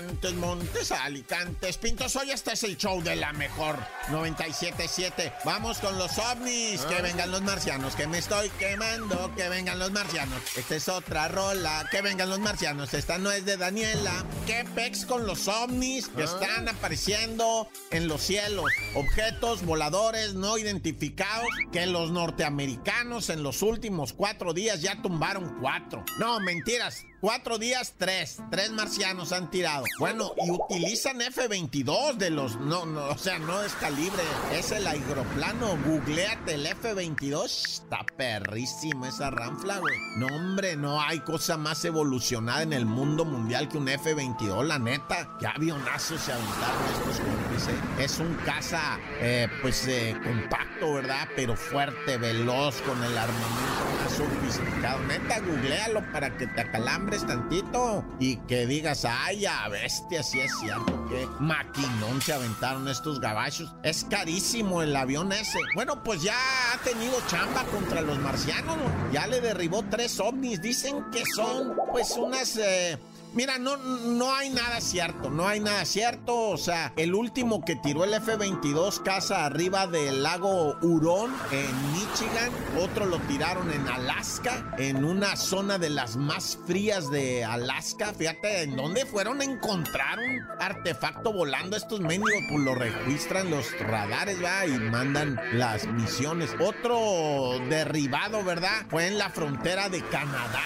Montes, Montes, Alicantes, Pintos. Hoy este es el show de la mejor 977. Vamos con los ovnis. Que vengan los marcianos, que me estoy quemando. Que vengan los marcianos. Esta es otra rola. Que vengan los marcianos. Esta no es de Daniela. ¿Qué pex con los ovnis que están apareciendo en los cielos? Objetos voladores no identificados que los norteamericanos en los últimos cuatro días ya tumbaron cuatro. No, mentiras. Cuatro días, tres. Tres marcianos han tirado. Bueno, y utilizan F-22 de los... No, no, o sea, no es calibre. Es el aeroplano. Googleate el F-22. Está perrísimo esa ranfla, güey. No, hombre, no hay cosa más evolucionada en el mundo mundial que un F-22, la neta. Qué avionazos se aventaron estos compis, ¿eh? Es un caza, eh, pues, eh, compacto, ¿verdad? Pero fuerte, veloz, con el armamento más sofisticado. Neta, googlealo para que te tantito y que digas, ay, ya bestia, si es cierto, que maquinón se aventaron estos gabachos. Es carísimo el avión ese. Bueno, pues ya ha tenido chamba contra los marcianos, ¿no? ya le derribó tres ovnis. Dicen que son, pues, unas... Eh, Mira, no, no hay nada cierto, no hay nada cierto. O sea, el último que tiró el F-22 casa arriba del lago Hurón en Michigan, otro lo tiraron en Alaska, en una zona de las más frías de Alaska. Fíjate, ¿en dónde fueron a encontrar un artefacto volando? Estos mendigos pues lo registran los radares, va, y mandan las misiones. Otro derribado, ¿verdad? Fue en la frontera de Canadá,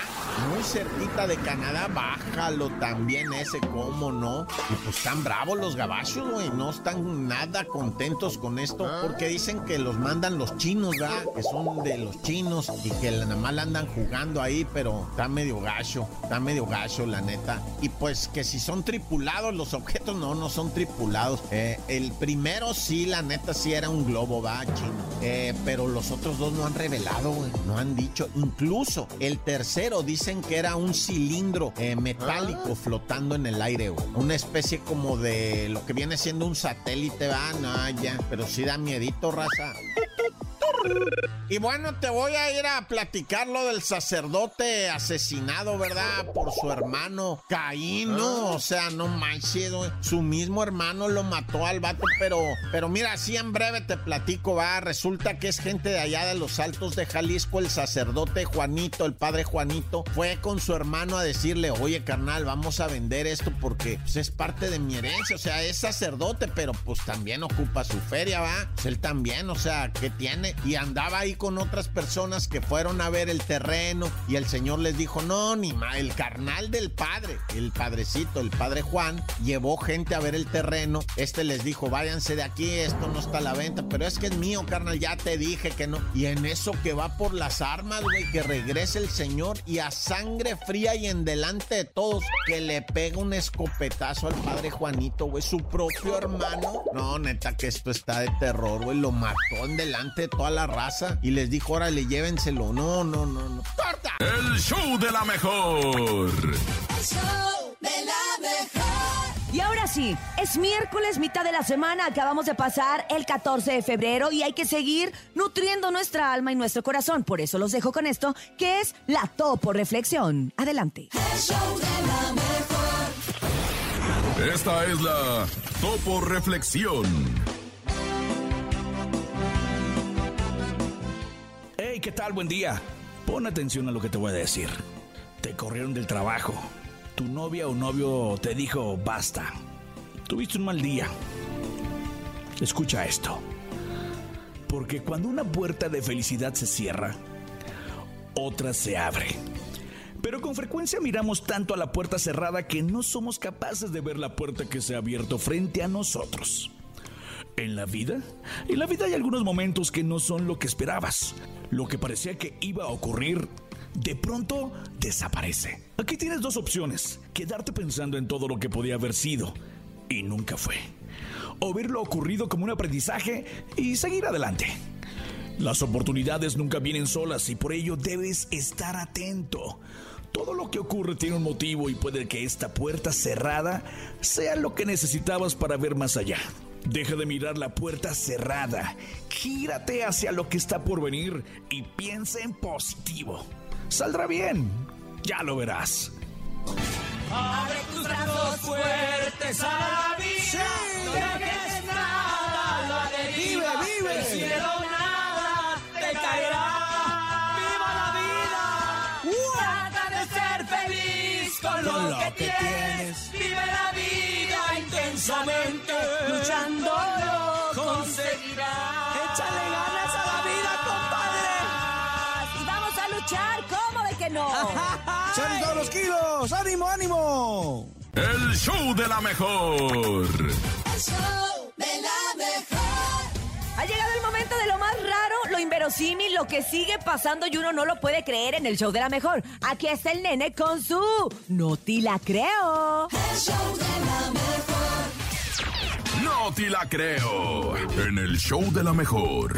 muy cerquita de Canadá, baja también ese, cómo no. Y pues están bravos los gabachos, güey. No están nada contentos con esto. Porque dicen que los mandan los chinos, ¿verdad? Que son de los chinos y que nada más andan jugando ahí, pero está medio gacho. Está medio gacho, la neta. Y pues que si son tripulados los objetos, no, no son tripulados. Eh, el primero sí, la neta, sí era un globo, va, chino. Eh, pero los otros dos no han revelado, güey. No han dicho. Incluso el tercero dicen que era un cilindro eh, metálico flotando en el aire, Una especie como de lo que viene siendo un satélite, va, no, ya, pero sí da miedito, raza. Y bueno, te voy a ir a platicar lo del sacerdote asesinado, ¿verdad? Por su hermano Caín, ¿no? O sea, no manches, su mismo hermano lo mató al vato, pero, pero mira, así en breve te platico, va. Resulta que es gente de allá de los altos de Jalisco, el sacerdote Juanito, el padre Juanito, fue con su hermano a decirle, oye, carnal, vamos a vender esto porque pues, es parte de mi herencia, o sea, es sacerdote, pero pues también ocupa su feria, va. Pues él también, o sea, ¿qué tiene? Y andaba ahí con otras personas que fueron a ver el terreno y el señor les dijo, no, ni más, el carnal del padre, el padrecito, el padre Juan, llevó gente a ver el terreno, este les dijo, váyanse de aquí, esto no está a la venta, pero es que es mío, carnal, ya te dije que no. Y en eso que va por las armas, güey, que regrese el señor y a sangre fría y en delante de todos, que le pega un escopetazo al padre Juanito, güey, su propio hermano. No, neta, que esto está de terror, güey, lo mató en delante de toda la raza y les dijo, órale, llévenselo. No, no, no, no. ¡Corta! El show de la mejor. El show de la mejor. Y ahora sí, es miércoles, mitad de la semana, acabamos de pasar el 14 de febrero y hay que seguir nutriendo nuestra alma y nuestro corazón. Por eso los dejo con esto, que es la Topo Reflexión. Adelante. El show de la mejor. Esta es la Topo Reflexión. ¿Qué tal? Buen día. Pon atención a lo que te voy a decir. Te corrieron del trabajo. Tu novia o novio te dijo basta. Tuviste un mal día. Escucha esto. Porque cuando una puerta de felicidad se cierra, otra se abre. Pero con frecuencia miramos tanto a la puerta cerrada que no somos capaces de ver la puerta que se ha abierto frente a nosotros. En la vida, en la vida hay algunos momentos que no son lo que esperabas. Lo que parecía que iba a ocurrir, de pronto desaparece. Aquí tienes dos opciones. Quedarte pensando en todo lo que podía haber sido y nunca fue. O ver lo ocurrido como un aprendizaje y seguir adelante. Las oportunidades nunca vienen solas y por ello debes estar atento. Todo lo que ocurre tiene un motivo y puede que esta puerta cerrada sea lo que necesitabas para ver más allá. Deja de mirar la puerta cerrada, gírate hacia lo que está por venir y piensa en positivo. Saldrá bien, ya lo verás. Abre tus brazos fuertes a la vida. No dejes nada, la deriva. Vive, vive. Del cielo nada te caerá. ¡Viva la vida! Trata de ser feliz con, lo, que, tienes. Vive la vida intensamente. Luchando lo conseguirás. Échale ganas a la vida, Y vamos a luchar, ¿cómo de que no? ¡Salen todos los kilos! ¡Ánimo, ánimo! El show de la mejor. El show de la mejor. Ha llegado el momento de lo más raro, lo inverosímil, lo que sigue pasando y uno no lo puede creer en el show de la mejor. Aquí está el nene con su No te la creo. El show de la mejor. No te la creo. En el show de la mejor.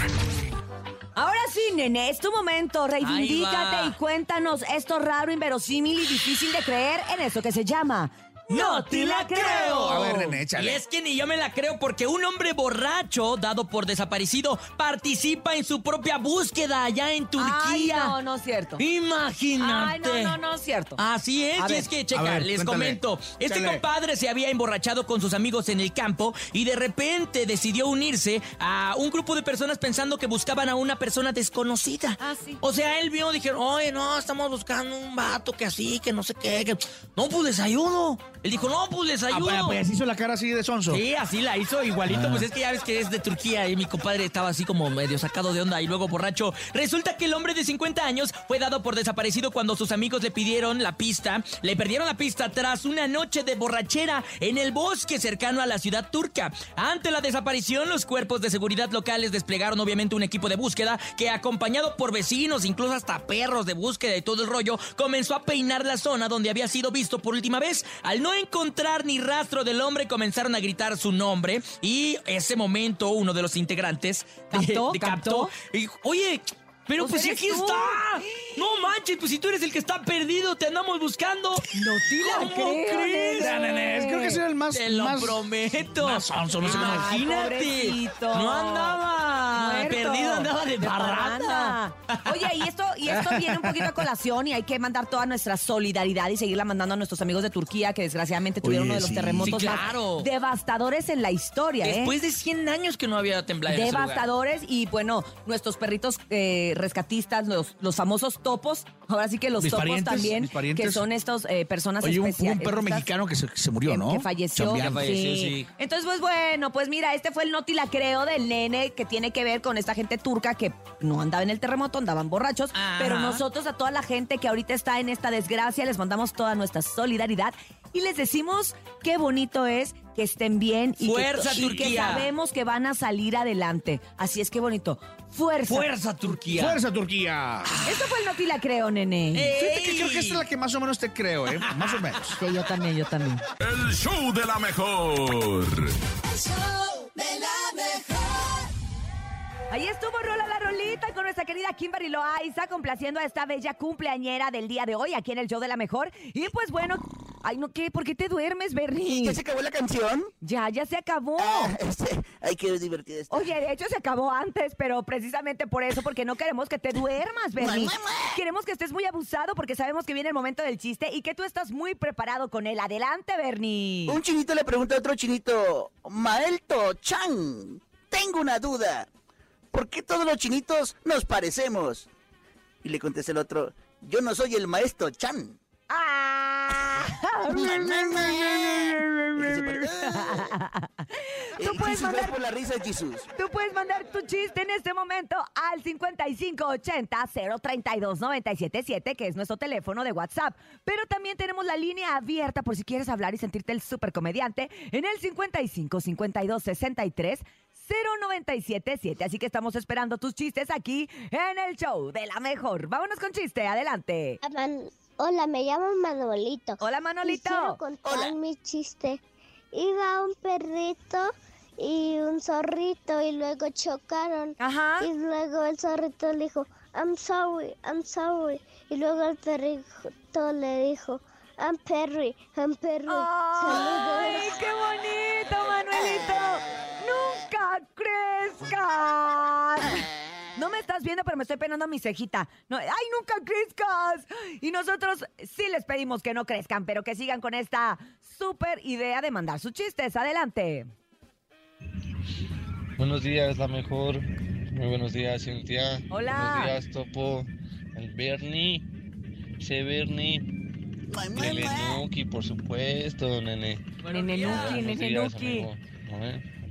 Ahora sí, nene, es tu momento. Reivindícate y cuéntanos esto raro, inverosímil y difícil de creer en eso que se llama ¡No te la creo! A ver, nene, Y es que ni yo me la creo porque un hombre borracho, dado por desaparecido, participa en su propia búsqueda allá en Turquía. Ay, no, no es cierto. Imagínate. Ay, no, no, no es cierto. Así es, y es que, checa, ver, les cuéntale. comento. Este compadre se había emborrachado con sus amigos en el campo y de repente decidió unirse a un grupo de personas pensando que buscaban a una persona desconocida. Ah, sí. O sea, él vio, dijeron, oye, no, estamos buscando un vato que así, que no sé qué. que- No, pues les ayudo. Él dijo, no, pues les Ah, ayudo. pues, pues hizo la cara así de sonso. Sí, así la hizo igualito. Pues es que ya ves que es de Turquía y mi compadre estaba así como medio sacado de onda y luego borracho. Resulta que el hombre de 50 años fue dado por desaparecido cuando sus amigos le pidieron la pista, le perdieron la pista tras una noche de borrachera en el bosque cercano a la ciudad turca. Ante la desaparición, los cuerpos de seguridad locales desplegaron obviamente un equipo de búsqueda que acompañado por vecinos, incluso hasta perros de búsqueda y todo el rollo, comenzó a peinar la zona donde había sido visto por última vez. Al no encontrar ni rastro del hombre, comenzaron a gritar su nombre y ese momento uno de los integrantes de- ¿Captó? de ¿Captó? y oye, pero Pues pues, aquí tú. está. No manches, pues si tú eres el que está perdido, te andamos buscando. No te la ¿Cómo creo, crees? Ya, creo que era el más. Te lo más- prometo. más no Ay, Imagínate. pobrecito. No andaba Muerto. perdido, andaba de, parranda. parranda. Oye, y esto, y esto viene un poquito a colación y hay que mandar toda nuestra solidaridad y seguirla mandando a nuestros amigos de Turquía que desgraciadamente tuvieron Oye, uno de los sí. terremotos Sí, más claro. devastadores en la historia, ¿eh? Después de 100 años que no había temblado en ese lugar. devastadores y bueno, nuestros perritos eh, rescatistas, los, los famosos topos, ahora sí que los Mis topos parientes, también, mis parientes. que son estas eh, personas Oye, un, un perro mexicano que se, que se murió, que, ¿no? que falleció. Chambeando. Que falleció, sí. Entonces, pues bueno, pues mira, este fue el noti la creo del nene que tiene que ver con esta gente turca que no andaba en el terremoto, andaban borrachos. Ajá. Pero nosotros, a toda la gente que ahorita está en esta desgracia, les mandamos toda nuestra solidaridad y les decimos qué bonito es que estén bien y, que, Fuerza, y que Turquía. sabemos que van a salir adelante. Así es que bonito. Fuerza. Fuerza, Turquía. ¡Fuerza, Turquía! Esto fue el noti la creo, nene. Fíjate que creo que esta es la que más o menos te creo, ¿eh? Más o menos. Sí, yo también, yo también. El show de la mejor. El show de la mejor. Ahí estuvo Rola la Rolita con nuestra querida Kimberly Loaiza, complaciendo a esta bella cumpleañera del día de hoy aquí en el show de la mejor. Y pues bueno, ay no, ¿qué? ¿Por qué te duermes, Bernie? ¿Ya se acabó la canción? Ya, ya se acabó. Ah, este, ay, qué divertido está. Oye, de hecho se acabó antes, pero precisamente por eso, porque no queremos que te duermas, Bernie. Queremos que estés muy abusado porque sabemos que viene el momento del chiste y que tú estás muy preparado con él. Adelante, Bernie. Un chinito le pregunta a otro chinito, Maelto Chan, tengo una duda. ¿Por qué todos los chinitos nos parecemos? Y le contesta el otro, yo no soy el maestro Chan. ¡Ah! Tú puedes mandar- por la risa, Jesús. Tú puedes mandar tu chiste en este momento al 5580-032-977, que es nuestro teléfono de WhatsApp. Pero también tenemos la línea abierta por si quieres hablar y sentirte el super comediante en el 55 52 63 0977. Así que estamos esperando tus chistes aquí en el show de la mejor. Vámonos con chiste, adelante. Man- Hola, me llamo Manolito. Hola, Manolito. contar Hola. mi chiste. Iba un perrito y un zorrito y luego chocaron. Ajá. Y luego el zorrito le dijo, I'm sorry, I'm sorry. Y luego el perrito le dijo, I'm Perry, I'm Perry. ¡Ay, Saludos. qué bonito, Manuelito! ¡Nunca crezcas! No me estás viendo, pero me estoy peinando mi cejita. No, ¡Ay, nunca crezcas! Y nosotros sí les pedimos que no crezcan, pero que sigan con esta súper idea de mandar sus chistes. Adelante. Buenos días, la mejor. Muy buenos días, Cintia. Hola. Buenos días, Topo. El Bernie. Che, Bernie. Nene Nuki, por supuesto, nene. Nenenuki, nenenuki.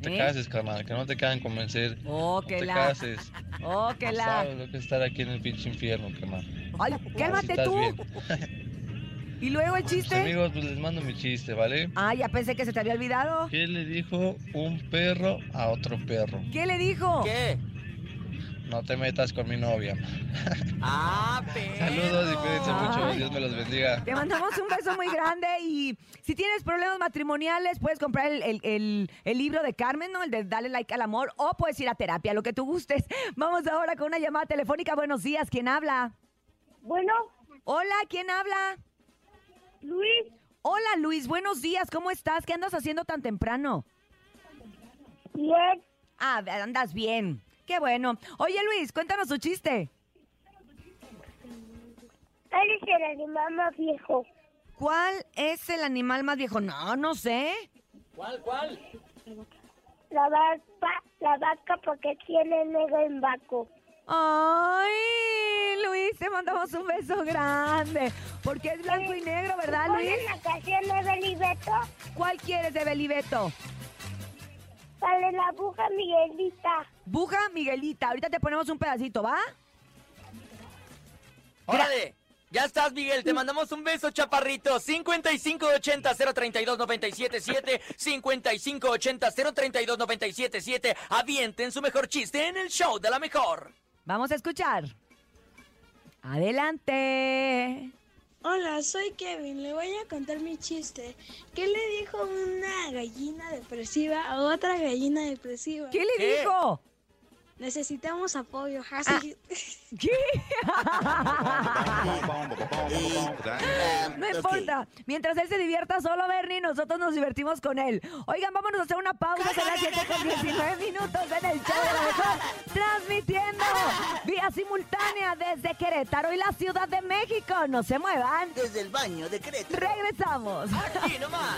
¿No? No te ¿Eh? cases, carnal, que no te quieran convencer. Oh, no que te la. cases. Oh, que No la. sabes lo que es estar aquí en el pinche infierno, carnal. Ay, cálmate tú. bien. ¿Y luego el Pues, chiste? amigos, pues les mando mi chiste, ¿vale? Ah, ya pensé que se te había olvidado. ¿Qué le dijo un perro a otro perro? ¿Qué le dijo? ¿Qué? No te metas con mi novia. Ah, pero. Saludos y cuídense mucho. Dios me los bendiga. Te mandamos un beso muy grande y si tienes problemas matrimoniales puedes comprar el, el- el- el libro de Carmen, ¿no? El de Dale Like al Amor o puedes ir a terapia, lo que tú gustes. Vamos ahora con una llamada telefónica. Buenos días, ¿quién habla? Bueno, Hola, ¿quién habla? Luis, Hola Luis, buenos días, ¿cómo estás? ¿Qué andas haciendo tan temprano? bien, Ah, andas bien. Qué bueno. Oye Luis, cuéntanos tu chiste. ¿cuál es el animal más viejo? ¿Cuál es el animal más viejo? No, no sé. ¿Cuál, cuál? La vaca, la vaca porque tiene negro en vaco. Ay, Luis, te mandamos un beso grande. Porque es blanco y negro, ¿verdad, Luis? ¿Ponen la canción de Belibeto? ¿Cuál quieres de Belibeto? Sale la aguja Miguelita. Buja Miguelita. Ahorita te ponemos un pedacito, ¿va? ¡Órale! Ya estás, Miguel. Te mandamos un beso, chaparrito. 5580-032-977. 5580-032-977. Avienten su mejor chiste en el show de la mejor. Vamos a escuchar. Adelante. Hola, soy Kevin. Le voy a contar mi chiste. ¿Qué le dijo una gallina depresiva a otra gallina depresiva? ¿Qué le ¿Qué? dijo? Necesitamos apoyo. Ah. Hashtag- ¿Qué? No importa. Mientras él se divierta solo, Bernie, nosotros nos divertimos con él. Oigan, vámonos a hacer una pausa. Son las 7 con 19 minutos en el show de la mejor. Transmitiendo vía simultánea desde Querétaro y la Ciudad de México. No se muevan. Desde el baño de Querétaro. Regresamos. Aquí nomás.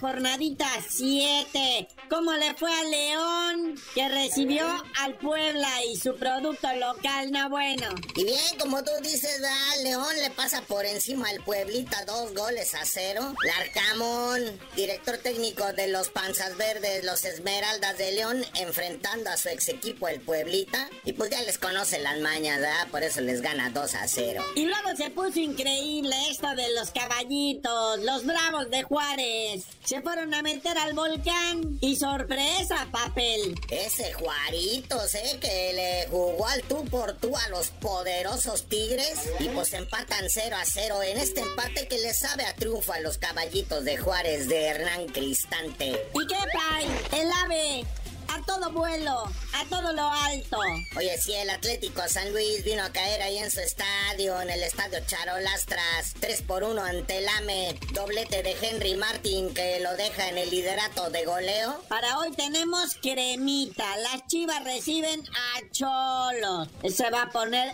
jornadita 7. ¿Cómo le fue a León? Que recibió al Puebla y su producto local, no bueno. Y bien, como tú dices, ¿verdad? León le pasa por encima al Pueblita dos goles a cero. Larcamón, director técnico de los Panzas Verdes, los Esmeraldas de León, enfrentando a su ex equipo, el Pueblita. Y pues ya les conoce las mañas, ¿verdad? Por eso les gana 2 a 0. Y luego se puso increíble esto de los caballitos, los bravos de Juárez. Se fueron a meter al volcán y sorpresa, papel. Ese Juaritos, ¿eh? Que le jugó al tú por tú a los poderosos Tigres. Y pues empatan 0 a 0 en este empate que le sabe a triunfo a los caballitos de Juárez de Hernán Cristante. ¿Y qué trae? El ave. A todo vuelo, a todo lo alto. Oye, si el Atlético San Luis vino a caer ahí en su estadio, en el estadio Charolastras, 3 por 1 ante el AME, doblete de Henry Martin que lo deja en el liderato de goleo. Para hoy tenemos cremita. Las chivas reciben a Cholos. Se va a poner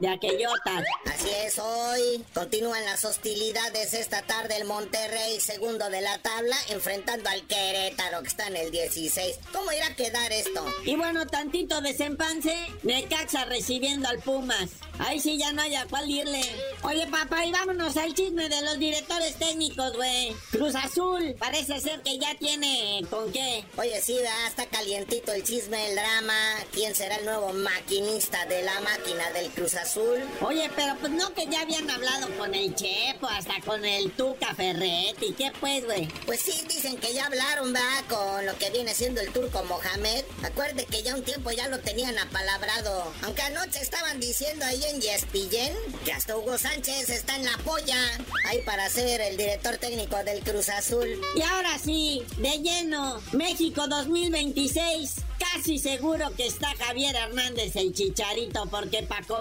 de aquellotas. Así es, hoy continúan las hostilidades esta tarde el Monterrey, segundo de la tabla, enfrentando al Querétaro que está en el 16. ¿Cómo irá a quedar esto? Y bueno, tantito desempance, Necaxa recibiendo al Pumas. Ahí sí ya no hay a cuál irle. Oye, papá, y vámonos al chisme de los directores técnicos, güey. Cruz Azul, parece ser que ya tiene con qué. Oye, sí, ¿verdad? está calientito el chisme, el drama. ¿Quién será el nuevo maquinista de la máquina del Cruz Azul? Azul. Oye, pero pues no que ya habían hablado con el Chepo, hasta con el Tuca Ferretti. ¿Qué pues, güey? Pues sí, dicen que ya hablaron, va, con lo que viene siendo el turco Mohamed. Acuerde que ya un tiempo ya lo tenían apalabrado. Aunque anoche estaban diciendo ahí en Yespillén que hasta Hugo Sánchez está en la polla. Ahí para ser el director técnico del Cruz Azul. Y ahora sí, de lleno, México 2026. Casi seguro que está Javier Hernández el chicharito, porque Paco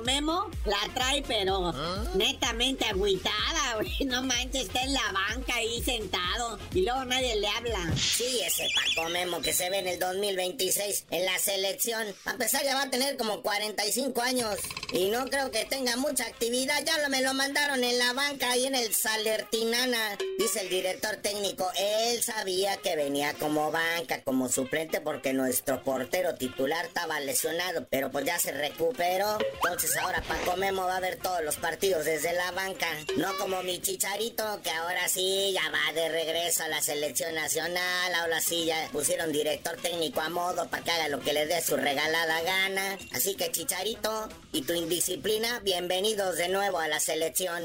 La trae, pero netamente agüitada, güey. No manches, está en la banca ahí sentado y luego nadie le habla. Sí, ese Paco Memo que se ve en el 2026 en la selección. A pesar ya va a tener como 45 años y no creo que tenga mucha actividad. Ya lo, me lo mandaron en la banca ahí en el Salertinana. Dice el director técnico, él sabía que venía como banca, como suplente porque nuestro portero titular estaba lesionado, pero pues ya se recuperó. Entonces ahora Paco Memo va a ver todos los partidos desde la banca. No como mi chicharito, que ahora sí ya va de regreso a la selección nacional. Ahora sí ya pusieron director técnico a modo para que haga lo que le dé su regalada gana. Así que chicharito y tu indisciplina, bienvenidos de nuevo a la selección.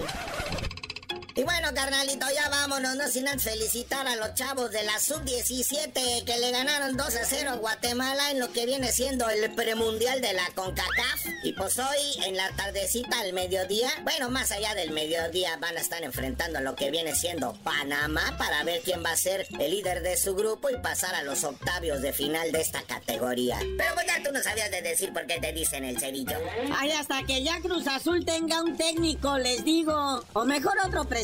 Y bueno, carnalito, ya vámonos, no sin felicitar a los chavos de la Sub-17 que le ganaron 2 a 0 a Guatemala en lo que viene siendo el premundial de la CONCACAF. Y pues hoy, en la tardecita al mediodía, bueno, más allá del mediodía, van a estar enfrentando lo que viene siendo Panamá para ver quién va a ser el líder de su grupo y pasar a los octavios de final de esta categoría. Pero pues ya tú no sabías de decir por qué te dicen el cerillo. Ay, hasta que ya Cruz Azul tenga un técnico, les digo. O mejor otro presidente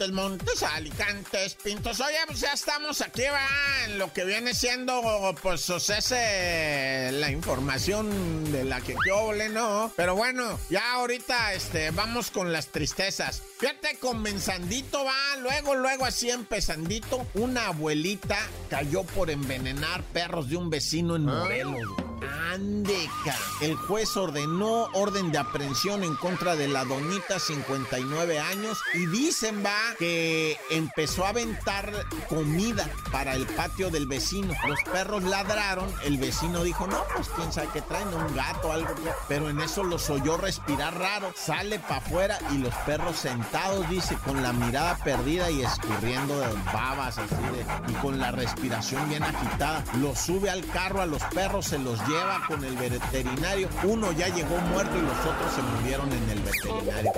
Montes, Montes, Alicantes, Pintos. Oye, pues ya estamos aquí, va, en lo que viene siendo, pues, o sea, ese, la información de la que yo le ¿no? Pero bueno, ya ahorita, este, vamos con las tristezas. Fíjate, comenzandito, va, luego, luego, así empezandito, una abuelita cayó por envenenar perros de un vecino en Morelos. Andeca. El juez ordenó orden de aprehensión en contra de la doñita, 59 años, y dicen, va, que empezó a aventar comida para el patio del vecino. Los perros ladraron, el vecino dijo, no, pues quién sabe qué traen, un gato algo, pero en eso los oyó respirar raro, sale para afuera y los perros sentados, dice, con la mirada perdida y escurriendo de babas así de, y con la respiración bien agitada. Los sube al carro a los perros, se los lleva con el veterinario. Uno ya llegó muerto y los otros se murieron en el veterinario.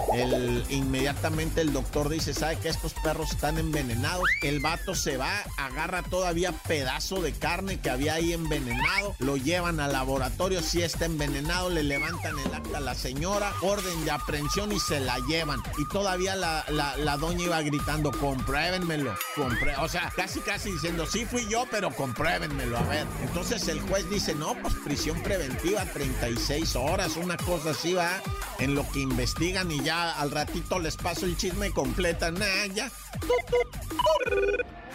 Inmediatamente el doctor dice, ¿sabe que estos perros están envenenados? El vato se va, agarra todavía pedazo de carne que había ahí envenenado, lo llevan al laboratorio, si está envenenado, le levantan el acta a la señora, orden de aprehensión y se la llevan. Y todavía la doña iba gritando, compruébenmelo, compré, o sea, casi casi diciendo, sí fui yo, pero compruébenmelo, a ver. Entonces el juez dice, no, pues prisión preventiva, 36 horas, una cosa así va, en lo que investigan y ya al ratito les paso el chisme completa, nah, ya.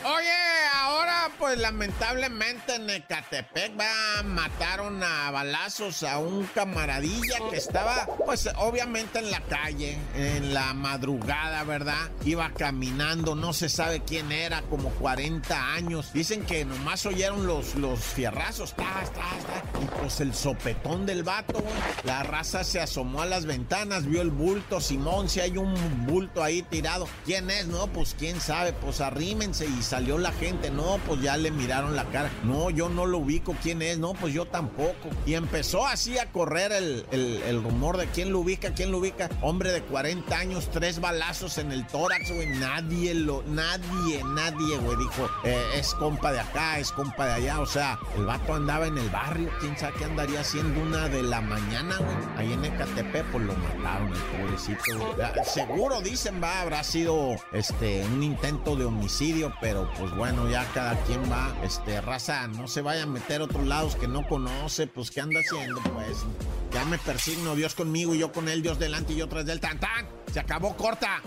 Oye, ahora pues lamentablemente en Ecatepec va, mataron a balazos a un camaradilla que estaba pues obviamente en la calle, en la madrugada, ¿verdad? Iba caminando, no se sabe quién era, como 40 años. Dicen que nomás oyeron los, los fierrazos, ta, ta, ta, y pues el sopetón del vato. La raza se asomó a las ventanas, vio el bulto, Simón, si hay un bulto ahí tirado. ¿Quién es? No, pues quién sabe, pues arrímense y salió la gente, no, pues ya le miraron la cara, no, yo no lo ubico, ¿quién es? No, pues yo tampoco. Y empezó así a correr el, el, rumor de quién lo ubica, quién lo ubica. Hombre de 40 años, tres balazos en el tórax, güey, nadie lo, nadie, nadie, güey, dijo, eh, es compa de acá, es compa de allá, o sea, el vato andaba en el barrio, quién sabe qué andaría haciendo una de la mañana, güey, ahí en Ecatepec, pues lo mataron, el pobrecito. Ya, Seguro dicen, va, habrá sido, este, un intento de homicidio, pero pues bueno, ya cada quien va, este, raza, no se vaya a meter a otros lados que no conoce, pues qué anda haciendo, pues. Ya me persigno, Dios conmigo y yo con él, Dios delante y yo tras del tan tan. Se acabó corta.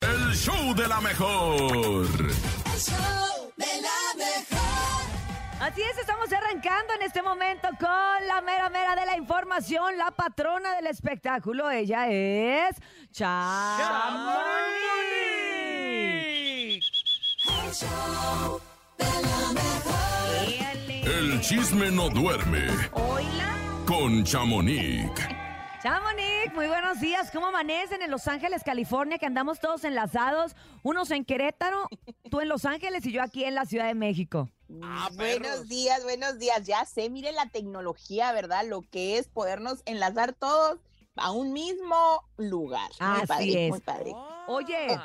El show de la mejor. El show de la mejor. Así es, estamos arrancando en este momento con la mera mera de la información, la patrona del espectáculo. Ella es Chamonix. El show de la mejor. El chisme no duerme Hola. con Chamonix. Chamonix, muy buenos días. ¿Cómo amanecen en Los Ángeles, California? Que andamos todos enlazados. Unos en Querétaro, tú en Los Ángeles y yo aquí en la Ciudad de México. Ah, buenos días, buenos días. Ya sé, mire la tecnología, ¿verdad? Lo que es podernos enlazar todos a un mismo lugar. Muy Así padre, es. muy padre. Oye,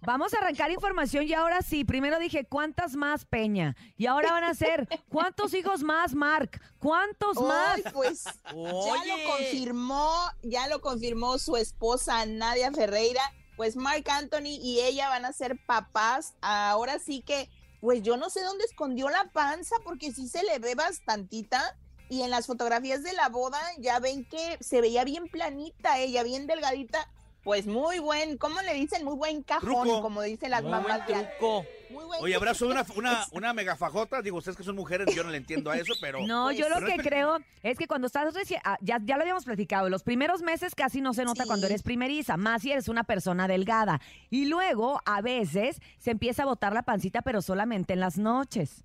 vamos a arrancar información y ahora sí. Primero dije, ¿cuántas más, Peña? Y ahora van a ser, ¿cuántos hijos más, Mark? ¿Cuántos más? Ay, pues ya lo confirmó, ya lo confirmó su esposa Nadia Ferreira. Pues Mark Anthony y ella van a ser papás. Ahora sí que, pues yo no sé dónde escondió la panza porque sí se le ve bastantita. Y en las fotografías de la boda ya ven que se veía bien planita ella, bien delgadita. Pues muy buen, ¿cómo le dicen? Muy buen cajón, Truco. como dicen las Muy mamás. buen de- truco. Muy buen Oye, ¿habrá truco. una, una, una megafajota? Digo, ustedes que son mujeres, yo no le entiendo a eso, pero... No, yo lo que es- creo es que cuando estás recién, ah, ya, ya lo habíamos platicado, los primeros meses casi no se nota cuando eres primeriza, más si eres una persona delgada. Y luego, a veces, se empieza a botar la pancita, pero solamente en las noches.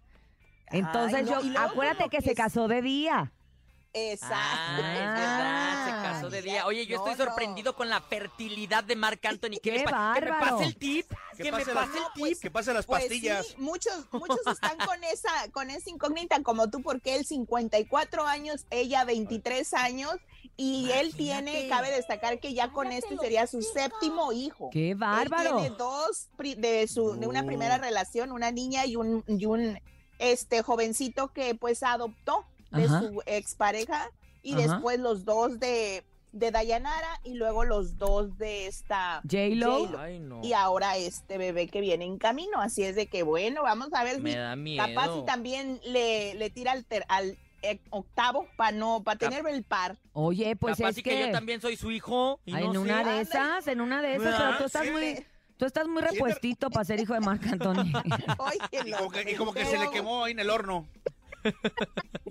Entonces, Ay, no, yo, acuérdate que que se es- casó de día. Exacto. Ah, es verdad, se casó de día. Oye, yo No, estoy no. sorprendido con la fertilidad de Marc Anthony. ¿Qué, ¡Qué pa- que me bárbaro! pase el tip. Que Que me pase la- el tip. pues, que pase las Pues pastillas. sí, muchos, muchos están con esa, con esa incógnita como tú, porque él 54 años, ella 23 años, y él tiene, cabe destacar que ya con este sería su séptimo hijo. ¡Qué bárbaro! Él tiene dos de su, de una primera relación, una niña y un, y un este jovencito que pues adoptó de Ajá. su expareja, y Ajá. después los dos de de Dayanara y luego los dos de esta J-Lo. J-Lo. Ay, no. Y ahora este bebé que viene en camino. Así es de que, bueno, vamos a ver Me si da miedo. capaz si también le, le tira al, ter- al eh, octavo para no, para tener el par. Oye, pues Capaz es y que... que... yo también soy su hijo. y Ay, no en sé. una de esas, en una de esas, pero tú estás Sí. muy... Tú estás muy repuestito para ser hijo de Marc Anthony. Oye, Y como que, y como que se le quemó ahí en el horno.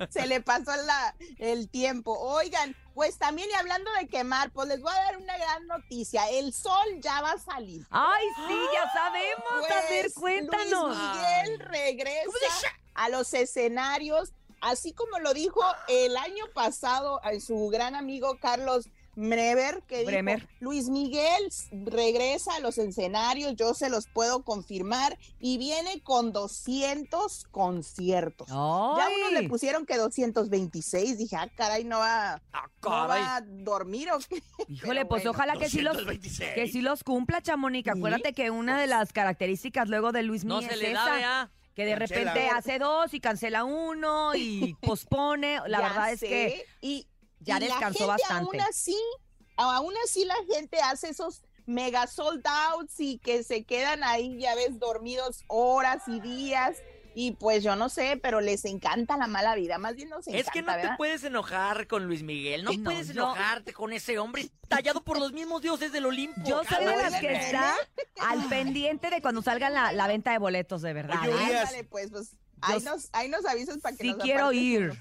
Se le pasó la, el tiempo. Oigan, pues también y hablando de quemar, pues les voy a dar una gran noticia. El sol ya va a salir. Ay, sí, ya sabemos. a ver, Pues, cuéntanos. Luis Miguel regresa a los escenarios, así como lo dijo el año pasado a su gran amigo Carlos Bremer, que dijo, Bremer. Luis Miguel regresa a los escenarios, yo se los puedo confirmar, y viene con 200 conciertos. Ya uno le Ay. pusieron que 226, dije, ah, caray, no va, no caray. va a dormir o qué. Híjole, Pero pues bueno. ojalá que sí los 226. que sí los cumpla, Chamonix. Acuérdate que una de las características luego de Luis No Miguel se es le da, esa, ¿vea? que de Cancela. repente hace dos y cancela uno y pospone. La Ya verdad es que y, ya y la descansó gente bastante. Aún así, aún así la gente hace esos mega sold outs y que se quedan ahí, ya ves, dormidos horas y días. Y pues yo no sé, pero les encanta la mala vida. Más bien nos encanta, Es que no te ¿verdad? puedes enojar con Luis Miguel. No, No, puedes enojarte con ese hombre tallado por los mismos dioses del Olimpo. yo soy de las que está al pendiente de cuando salga la, la venta de boletos, de verdad. Oye, ¿eh? Urias. Ándale, pues, pues ahí nos, ahí nos avisas para que sí nos quiero ir.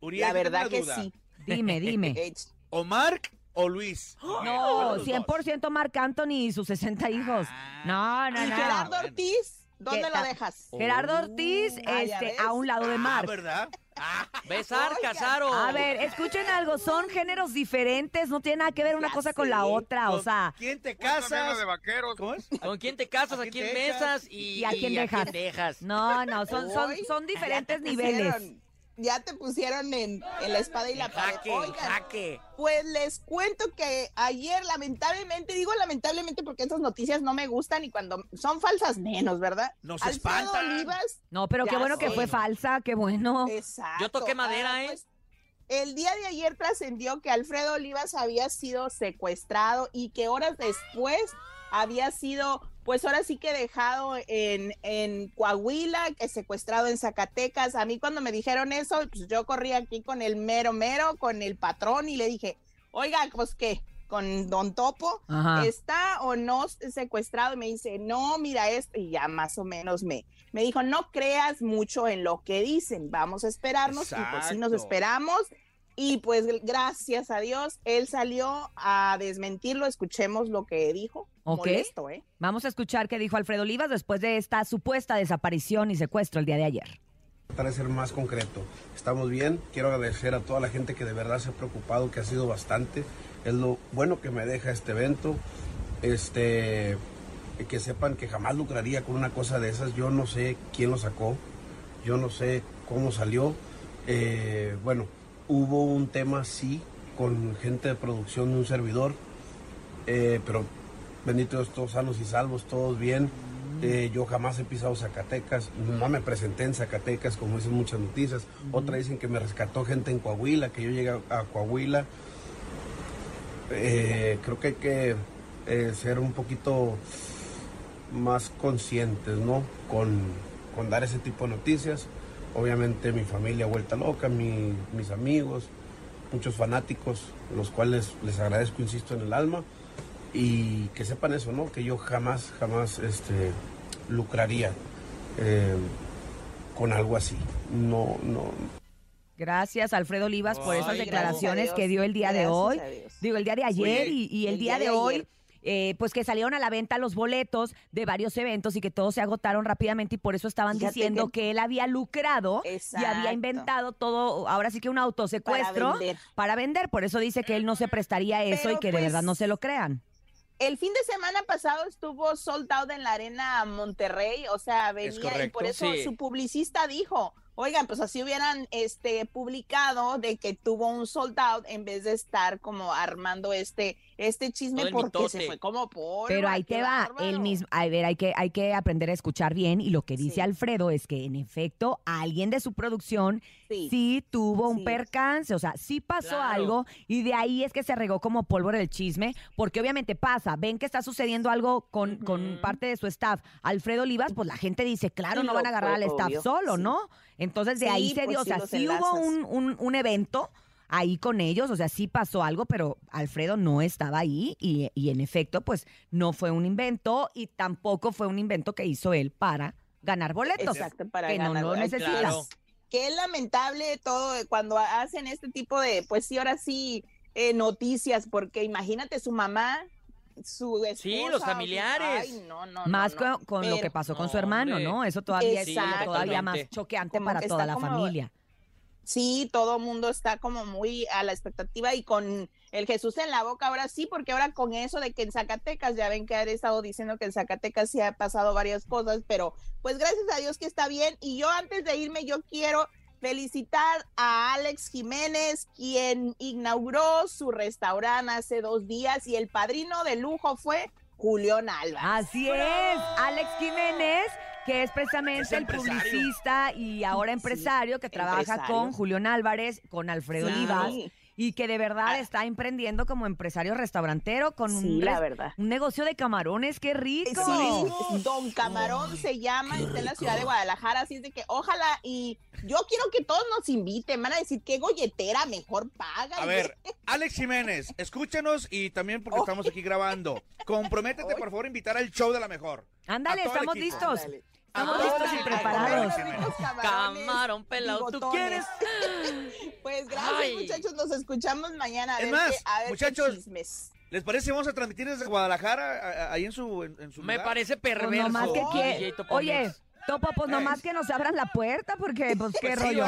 Urias, La verdad que duda. sí. Dime, dime. ¿O Mark o Luis? No, Los dos. 100% Marc Anthony y sus 60 hijos. No, no, ¿Y no. Gerardo Ortiz? ¿Dónde ¿Qué lo tal? dejas? Gerardo Ortiz, Ah, ya este, ves. a un lado de Ah, Marc. ¿verdad? Besar, Oigan. Casaro. A ver, escuchen algo, son géneros diferentes, no tiene nada que ver una Ya cosa con la sé. otra, o ¿Con sea, ¿Quién te casas? ¿Cómo es? ¿Con quién te casas? ¿A ¿A quién quién dejas? besas? Y, ¿Y a quién dejas? dejas? no, no, son, son, Hoy son ya diferentes te niveles. pusieron- Ya te pusieron en, en la espada y la pared. Jaque, Oigan, jaque. Pues les cuento que ayer, lamentablemente, digo lamentablemente porque esas noticias no me gustan y cuando son falsas menos, ¿verdad? Nos Alfredo espantan. Olivas. No, pero qué bueno que fue falsa, qué bueno. Exacto. Yo toqué madera, Ah, ¿eh? pues, el día de ayer trascendió que Alfredo Olivas había sido secuestrado y que horas después había sido, pues ahora sí que dejado en, en Coahuila, que secuestrado en Zacatecas. A mí cuando me dijeron eso, pues yo corrí aquí con el mero mero, con el patrón y le dije, oiga, pues qué, con Don Topo, Ajá. ¿está o no secuestrado? Y me dice, no, mira esto, y ya más o menos me, me dijo, no creas mucho en lo que dicen, vamos a esperarnos, y pues sí nos esperamos, y pues gracias a Dios, él salió a desmentirlo, escuchemos lo que dijo, Ok. molesto, ¿eh? Vamos a escuchar qué dijo Alfredo Olivas después de esta supuesta desaparición y secuestro el día de ayer. Tratar de ser más concreto. Estamos bien. Quiero agradecer a toda la gente que de verdad se ha preocupado, que ha sido bastante. Es lo bueno que me deja este evento. Este, que sepan que jamás lucraría con una cosa de esas. Yo no sé quién lo sacó. Yo no sé cómo salió. Eh, bueno, hubo un tema sí con gente de producción de un servidor. Eh, pero bendito Dios, todos sanos y salvos, todos bien. Eh, yo jamás he pisado Zacatecas, no me presenté en Zacatecas, como dicen muchas noticias. Otra dicen que me rescató gente en Coahuila, que yo llegué a, a Coahuila. Eh, creo que hay que eh, ser un poquito más conscientes, ¿no? Con, con dar ese tipo de noticias. Obviamente mi familia vuelta loca, mi- mis amigos, muchos fanáticos, los cuales les agradezco, insisto, en el alma. Y que sepan eso, ¿no? Que yo jamás, jamás este, lucraría eh, con algo así. No, no. Gracias, Alfredo Olivas, por esas Ay, declaraciones que dio el día de hoy. Digo, el día de ayer Oye, y, y el, el día, día de, de hoy. ayer. Eh, pues que salieron a la venta los boletos de varios eventos y que todos se agotaron rápidamente y por eso estaban Fíjate diciendo que- que... él había lucrado y había inventado todo, ahora sí que un autosecuestro Para vender. para vender. Por eso dice que él no se prestaría a eso Pero, y que de pues, verdad no se lo crean. El fin de semana pasado estuvo sold out en la arena Monterrey, o sea, venía y correcto, por eso sí. su publicista dijo, oigan, pues así hubieran este publicado de que tuvo un sold out en vez de estar como armando este este chisme Todo porque se fue como por Pero ahí te va, el mismo, a ver, hay que, hay que aprender a escuchar bien y lo que dice Alfredo es que en efecto alguien de su producción sí, tuvo un percance, o sea, sí pasó Claro. algo y de ahí es que se regó como pólvora el chisme, porque obviamente pasa, ven que está sucediendo algo con, con parte de su staff, Alfredo Olivas, pues la gente dice, claro, Sí, no van a agarrar fue, al staff obvio, solo, sí. ¿no? Entonces de Sí, ahí se pues dio, o sí sea, sí hubo un, un, un evento ahí con ellos, o sea, sí pasó algo, pero Alfredo no estaba ahí y, y en efecto, pues no fue un invento y tampoco fue un invento que hizo él para ganar boletos. Exacto, para que ganar. no lo Ay, necesita. claro. Que es lamentable todo eh, cuando hacen este tipo de, pues sí, ahora sí, eh, noticias, porque imagínate su mamá, su esposa. Sí, los familiares. ay, no, no, Más no, no. con, con lo que pasó con su No, hermano, hombre. ¿no? Eso todavía es todavía más choqueante Como para toda la como- familia. Sí, todo el mundo está como muy a la expectativa y con el Jesús en la boca ahora sí, porque ahora con eso de que en Zacatecas, ya ven que han estado diciendo que en Zacatecas sí ha pasado varias cosas, pero pues gracias a Dios que está bien. Y yo antes de irme, yo quiero felicitar a Alex Jiménez, quien inauguró su restaurante hace dos días y el padrino de lujo fue Julián Alba. Así es, Alex Jiménez, que es precisamente Es el publicista y ahora empresario que trabaja empresario. con Julián Álvarez, con Alfredo Sí. Olivas. Y que de verdad está emprendiendo como empresario restaurantero con Sí, un, la res- verdad. un negocio de camarones, qué rico. Sí, Don Camarón se llama, está en la ciudad de Guadalajara, así es de que ojalá y yo quiero que todos nos inviten, van a decir qué golletera mejor paga. A ver, Alex Jiménez, escúchanos y también porque estamos aquí grabando. Comprométete, por favor, a invitar al show de la mejor. Ándale, estamos listos. Ándale. Estamos listos y preparados. Camarón pelado, ¿tú quieres? Pues gracias Ay. muchachos, nos escuchamos mañana. A Es ver más, qué- a ver qué muchachos, chismes. ¿les parece vamos a transmitir desde Guadalajara, a- a- ahí en su, en, en su Me lugar? parece Pues perverso. nomás que quie- DJ Topo Oye. Topo, pues nomás que nos abran la puerta, porque pues qué Pues sí, rollo.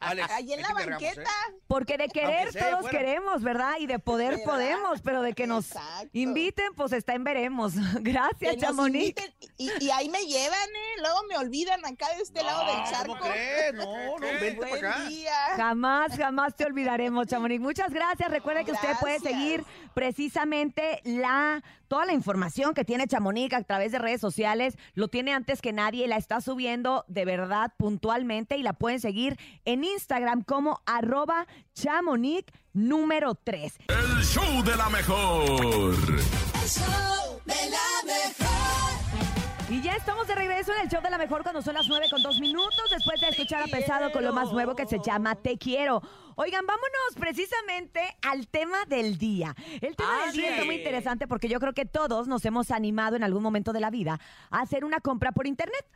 Ahí en la banqueta. ¿eh? Porque de querer sea todos fuera. queremos, ¿verdad? Y de poder ¿Verdad? podemos, pero de que nos Exacto. inviten, pues está en veremos. Gracias, Chamonix. y, y ahí me llevan, ¿eh? Luego me olvidan acá de este lado del charco. ¿Cómo crees? No, no, vente para acá. día. Jamás, jamás te olvidaremos, Chamonix. Muchas gracias. Recuerde que usted puede seguir precisamente la toda la información que tiene Chamonix a través de redes sociales. Lo tiene antes que nadie, la está subiendo de verdad puntualmente y la pueden seguir en Instagram como arroba chamonix número 3. El show de la mejor. El show de la mejor. Y ya estamos de regreso en el show de la mejor cuando son las 9 con 2 minutos después de escuchar a Pesado con lo más nuevo que se llama Te Quiero. Oigan, vámonos precisamente al tema del día. El tema Ah, del día sí. está muy interesante porque yo creo que todos nos hemos animado en algún momento de la vida a hacer una compra por internet.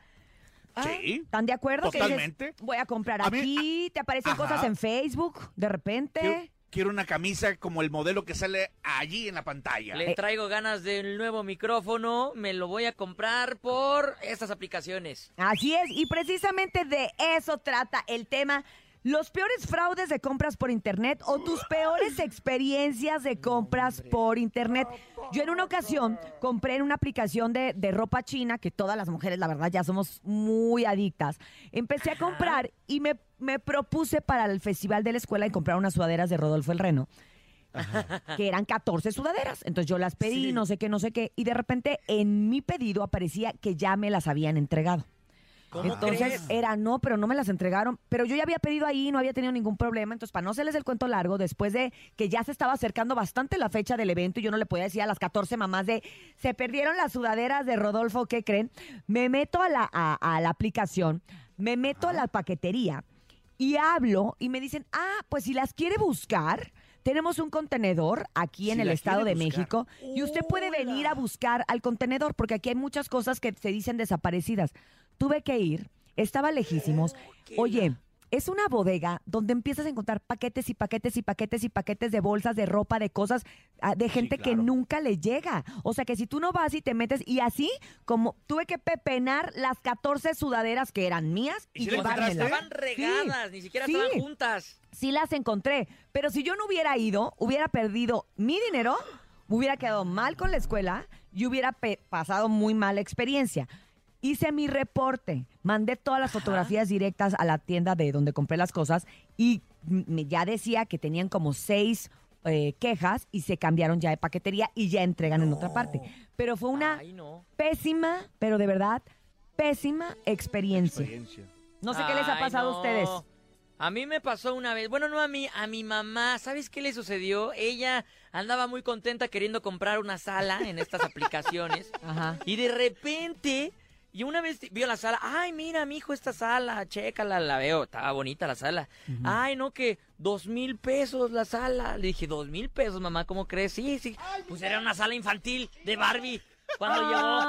Sí. ¿Están de acuerdo? Que dices, Totalmente. voy a comprar A mí- aquí, te aparecen Ajá. cosas en Facebook, de repente. Quiero, quiero una camisa como el modelo que sale allí en la pantalla. Le traigo ganas del nuevo micrófono, me lo voy a comprar por estas aplicaciones. Así es, y precisamente de eso trata el tema. Los peores fraudes de compras por internet o tus peores experiencias de compras por internet. Yo en una ocasión compré en una aplicación de, de ropa china, que todas las mujeres, la verdad, ya somos muy adictas. Empecé a comprar y me, me propuse para el festival de la escuela y comprar unas sudaderas de Rodolfo el Reno que eran 14 sudaderas. Entonces yo las pedí, no sé qué, no sé qué, y de repente en mi pedido aparecía que ya me las habían entregado. ¿Cómo Entonces crees? era no, pero no me las entregaron. Pero yo ya había pedido ahí, no había tenido ningún problema. Entonces, para no hacerles el cuento largo, después de que ya se estaba acercando bastante la fecha del evento y yo no le podía decir a las 14 mamás de se perdieron las sudaderas de Rodolfo, ¿qué creen? Me meto a la, a, a la aplicación, me meto a la paquetería y hablo y me dicen, ah, pues si las quiere buscar. Tenemos un contenedor aquí en el Estado de buscar. México y usted puede venir a buscar al contenedor porque aquí hay muchas cosas que se dicen desaparecidas. Tuve que ir, estaba lejísimos. Oye, es una bodega donde empiezas a encontrar paquetes y paquetes y paquetes y paquetes de bolsas, de ropa, de cosas, ah, de gente que nunca le llega. O sea que si tú no vas y te metes, y así como tuve que pepenar las 14 sudaderas que eran mías y, si las llevármelas. encontraste? Estaban regadas, ni siquiera estaban juntas. Sí las encontré, pero si yo no hubiera ido, hubiera perdido mi dinero, hubiera quedado mal con la escuela y hubiera pasado muy mala experiencia. Hice mi reporte, mandé todas las fotografías directas a la tienda de donde compré las cosas y ya decía que tenían como seis eh, quejas y se cambiaron ya de paquetería y ya entregan en otra parte. Pero fue una Ay, no. pésima, pero de verdad, pésima experiencia. No sé qué les ha pasado a ustedes. A mí me pasó una vez, bueno, no a mí, a mi mamá. ¿Sabes qué le sucedió? Ella andaba muy contenta queriendo comprar una sala en estas aplicaciones. Ajá. Y de repente, y una vez vio la sala, ay, mira, mi hijo, esta sala, chécala, la veo, estaba bonita la sala. Ay, no, que dos mil pesos la sala. Le dije, dos mil pesos, mamá, ¿cómo crees? Sí, sí. Pues era una sala infantil de Barbie. Cuando llegó,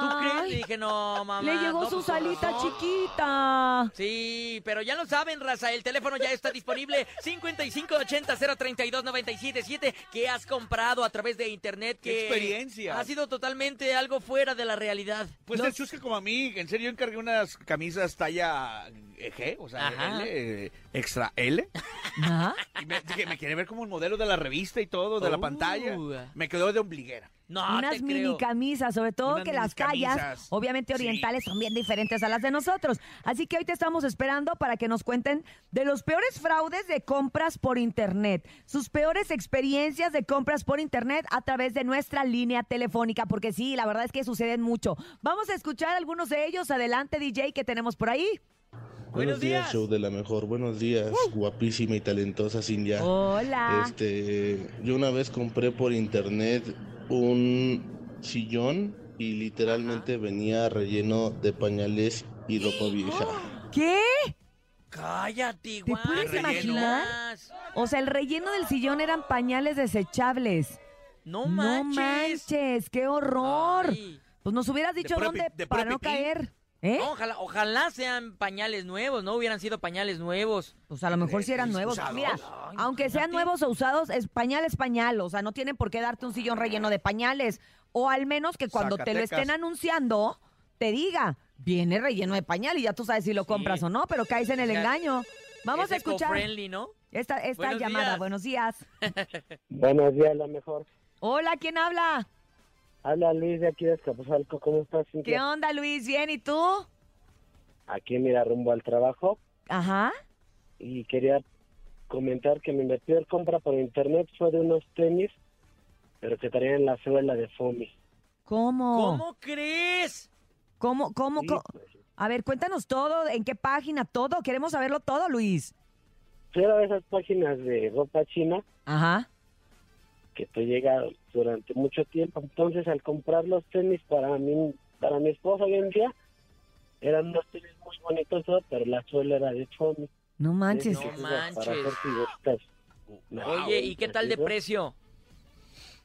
¿tú crees? Le dije, no, mamá. Le llegó no, su pues, salita razón". chiquita. Sí, pero ya lo saben, raza, el teléfono ya está disponible 5580-032-977 que has comprado a través de internet que ¡Qué experiencia! ha sido totalmente algo fuera de la realidad. Pues No te chusca como a mí. En serio, yo encargué unas camisas talla G, o sea, Ajá. L, eh, extra L. Y me, dije, me quiere ver como un modelo de la revista y todo, de la Uh. pantalla. Me quedó de ombliguera. No, unas mini camisas, sobre todo Unas que las tallas, minicamisas. obviamente orientales, son bien diferentes a las de nosotros. Así que hoy te estamos esperando para que nos cuenten de los peores fraudes de compras por internet, sus peores experiencias de compras por internet a través de nuestra línea telefónica, porque sí, la verdad es que suceden mucho. Vamos a escuchar algunos de ellos. Adelante, DJ, que tenemos por ahí. Buenos días, show de la mejor. Buenos días, guapísima y talentosa Cintia. Hola. Este, yo una vez compré por internet un sillón y literalmente venía relleno de pañales y ropa vieja. ¿Qué? Cállate, ¿Te guau. puedes imaginar? O sea, el relleno del sillón eran pañales desechables. No No manches. manches, qué horror. Ay. Pues nos hubieras dicho dónde para no pipí. caer. ¿Eh? No, ojalá, ojalá sean pañales nuevos, no hubieran sido pañales nuevos. Pues a lo mejor si eran nuevos. Mira, aunque sean nuevos o usados, es pañal es pañal. O sea, no tienen por qué darte un sillón relleno de pañales. O al menos que cuando te lo estén anunciando, te diga, viene relleno de pañal y ya tú sabes si lo compras o no, pero caes en el O sea, engaño. Vamos es a escuchar ¿no? esta, esta Buenos llamada. días. Buenos días. Buenos días, la mejor. Hola, ¿quién habla? Habla Luis de aquí de Escapuzalco. ¿Cómo estás, ¿Qué onda, Luis? ¿Bien? ¿Y tú? Aquí, mira, rumbo al trabajo. Ajá. Y quería comentar que mi peor compra por internet fue de unos tenis, pero que traían la suela de Fomi. ¿Cómo? ¿Cómo crees? ¿Cómo, cómo, Sí, cómo? pues. A ver, cuéntanos todo, en qué página, todo. Queremos saberlo todo, Luis. Era de esas páginas de ropa china Ajá. Que te llega durante mucho tiempo. Entonces, al comprar los tenis, para mí para mi esposa hoy en día. Eran unos tenis muy bonitos, todo, pero la suela era de foamy. No manches. Sí, No sí, sí, Para hacer manches. Oye, ¿y qué tal de precio?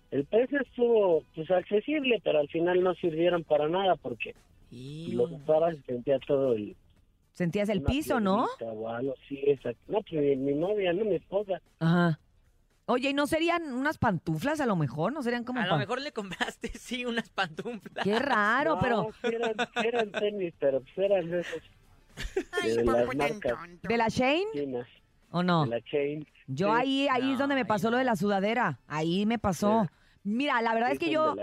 El precio estuvo pues accesible, pero al final no sirvieron para nada porque los usaba y sentía todo el... Sentías el piso, ¿no? O algo así, exacto. No, pues mi, mi novia, no mi esposa. Ajá. Oye, ¿y no serían unas pantuflas a lo mejor? ¿No serían como A lo mejor le compraste, sí, unas pantuflas. Qué raro, No, pero... sí eran, sí eran tenis, pero pues eran de esos... De las marcas ¿De la Shane chinas. o no? De la Chain. Yo Sí. ahí, ahí es donde me pasó lo de la sudadera. Ahí me pasó. Mira, la verdad es que yo,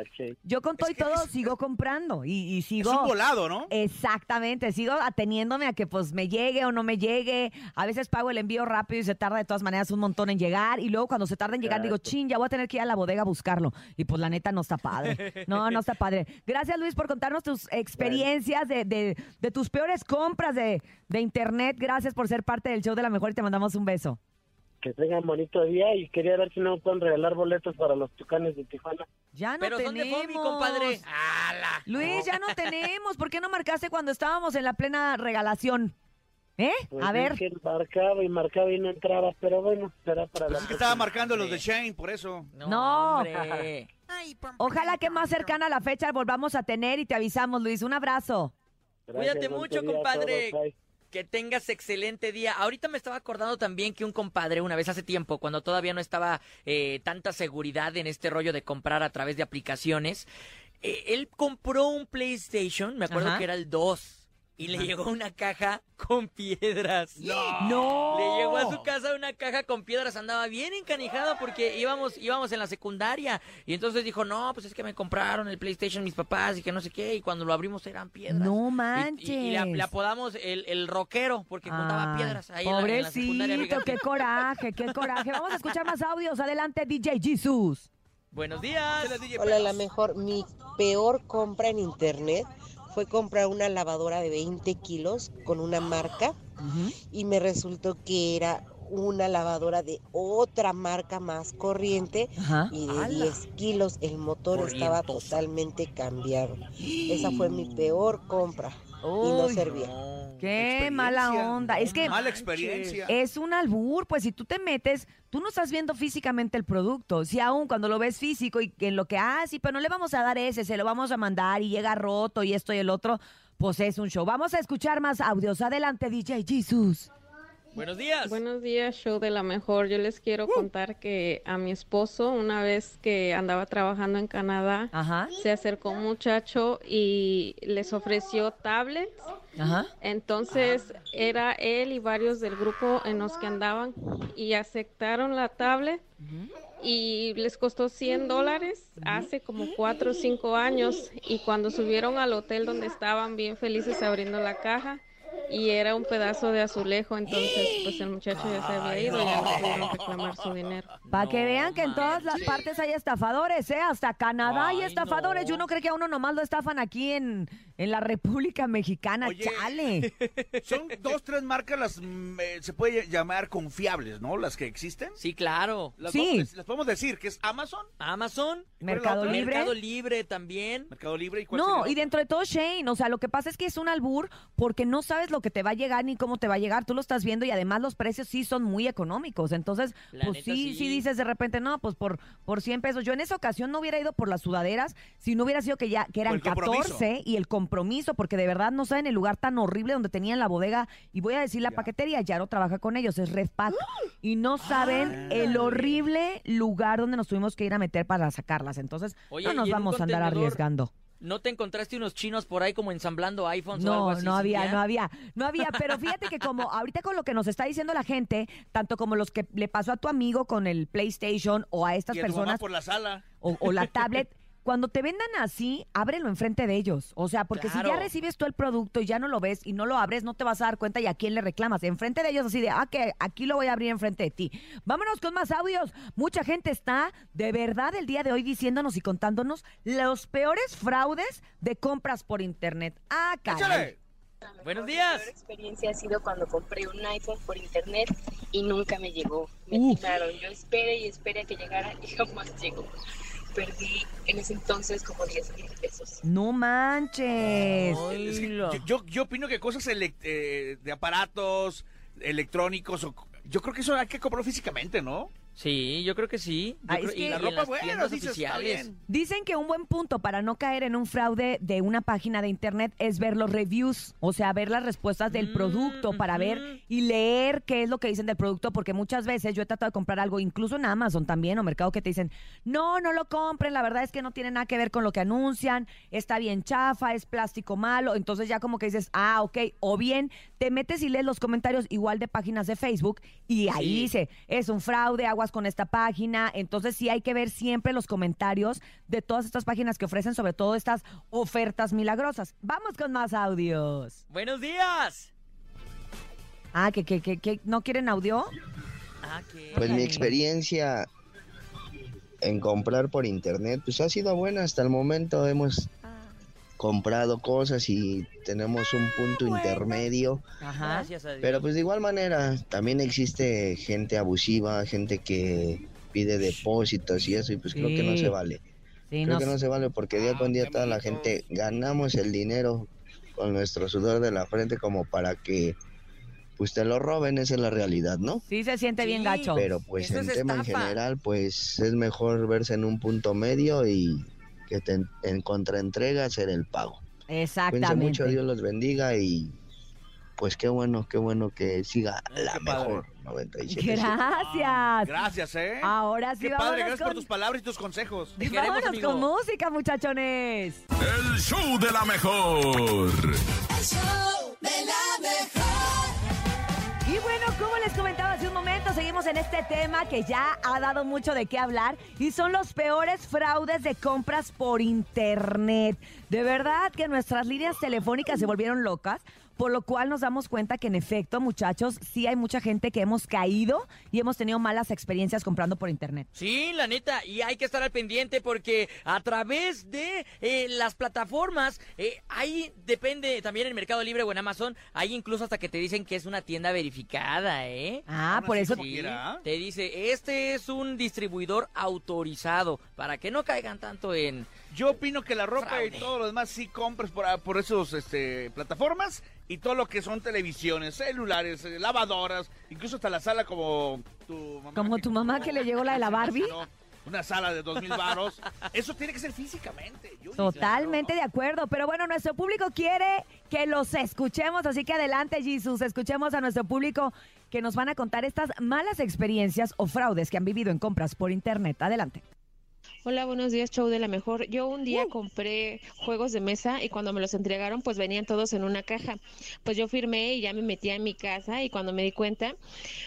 yo con todo y todo sigo comprando y, y sigo... un volado, ¿no? Exactamente, sigo ateniéndome a que pues me llegue o no me llegue. A veces pago el envío rápido y se tarda de todas maneras un montón en llegar. Y luego cuando se tarda en llegar digo, chin, ya voy a tener que ir a la bodega a buscarlo. Y pues la neta no está padre. No, no está padre. Gracias Luis por contarnos tus experiencias de, de- de tus peores compras de, de internet. Gracias por ser parte del show de la mejor y te mandamos un beso. Que tengan bonito día y quería ver si no pueden regalar boletos para los tucanes de Tijuana. Ya no Pero son de tenemos. Fomi, compadre. Luis, ya no tenemos. ¿Por qué no marcaste cuando estábamos en la plena regalación? ¿Eh? Pues a es ver. que marcaba y marcaba y no entraba, pero bueno, será para la Es que estaba marcando los de Shane, por eso. No. hombre. Ojalá que más cercana a la fecha volvamos a tener y te avisamos, Luis. Un abrazo. Cuídate mucho, compadre. Que tengas excelente día. Ahorita me estaba acordando también que un compadre, una vez hace tiempo, cuando todavía no estaba eh, tanta seguridad en este rollo de comprar a través de aplicaciones, eh, él compró un PlayStation, me acuerdo Ajá. que era el 2, y le llegó una caja con piedras. No. Le llegó a su casa una caja con piedras, andaba bien encanijado porque íbamos, íbamos en la secundaria. Y entonces dijo, no, pues es que me compraron el PlayStation mis papás y que no sé qué. Y cuando lo abrimos eran piedras. No manches. Y, y le, le apodamos el, el rockero porque juntaba Ay, piedras ahí en la, en la secundaria. Qué coraje, qué coraje. Vamos a escuchar más audios. Adelante, DJ Jesus. Buenos días. Hola, la mejor. Mi peor compra en internet fue comprar una lavadora de 20 kilos con una marca y me resultó que era una lavadora de otra marca más corriente Ajá. y de ¡Hala! 10 kilos el motor estaba totalmente cambiado. Esa fue mi peor compra y no servía. Qué mala onda. Es que Mala experiencia. es un albur, pues si tú te metes, tú no estás viendo físicamente el producto. Si aún cuando lo ves físico y que en lo que, ah, sí, pero no le vamos a dar ese, se lo vamos a mandar y llega roto y esto y el otro, pues es un show. Vamos a escuchar más audios. Adelante, DJ Jesus. Buenos días. Buenos días, show de la mejor. Yo les quiero contar que a mi esposo, una vez que andaba trabajando en Canadá, se acercó un muchacho y les ofreció tablets. Ajá. Entonces era él y varios del grupo en los que andaban y aceptaron la tablet y les costó 100 dólares hace como 4 o 5 años y cuando subieron al hotel donde estaban bien felices abriendo la caja y era un pedazo de azulejo, entonces pues el muchacho ya se había ido y ya no pudieron reclamar su dinero. Para que vean que en todas las partes hay estafadores, ¿eh? Hasta Canadá hay Ay, estafadores. Yo no creo que a uno nomás lo estafan aquí en, en la República Mexicana. Chale. Son dos, tres marcas las mm, eh, se puede llamar confiables, ¿no? Las que existen. Sí, claro. Las, Sí. podemos, las podemos decir que es Amazon, Amazon. Mercado Libre. Mercado Libre también. Mercado Libre y cuál No, y dentro de todo Shane, o sea, lo que pasa es que es un albur porque no sabes lo que te va a llegar ni cómo te va a llegar, tú lo estás viendo y además los precios sí son muy económicos, entonces, La pues neta, sí, sí, sí. dices de repente, no, pues por, por 100 pesos. Yo en esa ocasión no hubiera ido por las sudaderas si no hubiera sido que ya que eran el compromiso. 14 y el compromiso, porque de verdad no saben el lugar tan horrible donde tenían la bodega y voy a decir la paquetería, Yaro trabaja con ellos, es Redpack y no saben el horrible lugar donde nos tuvimos que ir a meter para sacarlas, entonces Oye, no nos vamos a andar arriesgando. ¿No te encontraste unos chinos por ahí como ensamblando iPhones o algo No, así? no había, no había, no había, pero fíjate que como ahorita con lo que nos está diciendo la gente, tanto como los que le pasó a tu amigo con el PlayStation o a estas Y personas por la sala. o, o la tablet, cuando te vendan así, ábrelo enfrente de ellos. O sea, porque si ya recibes tú el producto y ya no lo ves y no lo abres, no te vas a dar cuenta y a quién le reclamas. Enfrente de ellos así de, ah, que aquí lo voy a abrir enfrente de ti. Vámonos con más audios. Mucha gente está de verdad el día de hoy diciéndonos y contándonos los peores fraudes de compras por internet. Ah, caray. Buenos Mi días. peor experiencia ha sido cuando compré un iPhone por internet y nunca me llegó. Me Uf. timaron. Yo esperé y esperé a que llegara y jamás llegó. Perdí en ese entonces como 10 mil pesos. No manches. Es que yo, yo, yo opino que cosas eh, de aparatos electrónicos, o, yo creo que eso hay que comprarlo físicamente, ¿no? Sí, yo creo que sí. Yo Ah, creo- es y- que- y La ropa, las bueno, tiendas dices, bien. Dicen que un buen punto para no caer en un fraude de una página de internet es ver los reviews, o sea, ver las respuestas del producto para ver y leer qué es lo que dicen del producto, porque muchas veces yo he tratado de comprar algo, incluso en Amazon también o Mercado, que te dicen, no, no lo compren, la verdad es que no tiene nada que ver con lo que anuncian, está bien chafa, es plástico malo, entonces ya como que dices, ah, ok, o bien te metes y lees los comentarios igual de páginas de Facebook y ahí Sí. dice, es un fraude, aguas con esta página. Entonces sí hay que ver siempre los comentarios de todas estas páginas que ofrecen sobre todo estas ofertas milagrosas. Vamos con más audios. Buenos días. Ah, que, que, que, que no quieren audio. Ah, ¿qué? Pues mi experiencia en comprar por internet pues ha sido buena hasta el momento. Hemos comprado cosas y tenemos un punto intermedio. Ajá. Gracias a Dios. Pero pues de igual manera también existe gente abusiva, gente que pide depósitos y eso y pues creo que no se vale. Sí, creo no que no se vale porque día con día toda la gente ganamos el dinero con nuestro sudor de la frente como para que pues te lo roben, esa es la realidad, ¿no? Sí se siente bien gacho. Pero pues es tema en general, pues es mejor verse en un punto medio y que te en, en contraentrega hacer el pago. Cuídense Exactamente. mucho, Dios los bendiga y pues qué bueno, qué bueno que siga la qué padre. mejor 97. Gracias. Gracias, ¿eh? Ahora sí, Qué padre, gracias por con- tus palabras y tus consejos. Te queremos, Vámonos amigo. con música, muchachones. El show de la mejor. El show de la mejor. Y bueno, como les comentaba hace un momento, seguimos en este tema que ya ha dado mucho de qué hablar y son los peores fraudes de compras por internet. De verdad que nuestras líneas telefónicas se volvieron locas. Por lo cual nos damos cuenta que en efecto, muchachos, sí hay mucha gente que hemos caído y hemos tenido malas experiencias comprando por internet. Sí, la neta, y hay que estar al pendiente porque a través de eh, las plataformas, eh, ahí depende también en Mercado Libre o en Amazon, hay incluso hasta que te dicen que es una tienda verificada, ¿eh? Ah, por eso. Sí, te dice, este es un distribuidor autorizado, para que no caigan tanto en... Yo opino que la ropa Fraude. y todo lo demás sí compres por, por esos este, plataformas y todo lo que son televisiones, celulares, eh, lavadoras, incluso hasta la sala como tu mamá. Como tu mamá que le llegó la de la Barbie. Una sala de dos mil varos. Eso tiene que ser físicamente. Yuri. Totalmente de acuerdo, pero bueno, nuestro público quiere que los escuchemos, así que adelante, Jesus, escuchemos a nuestro público que nos van a contar estas malas experiencias o fraudes que han vivido en compras por internet. Adelante. Hola, buenos días, show de la mejor. Yo un día compré juegos de mesa y cuando me los entregaron, pues venían todos en una caja. Pues yo firmé y ya me metí en mi casa y cuando me di cuenta,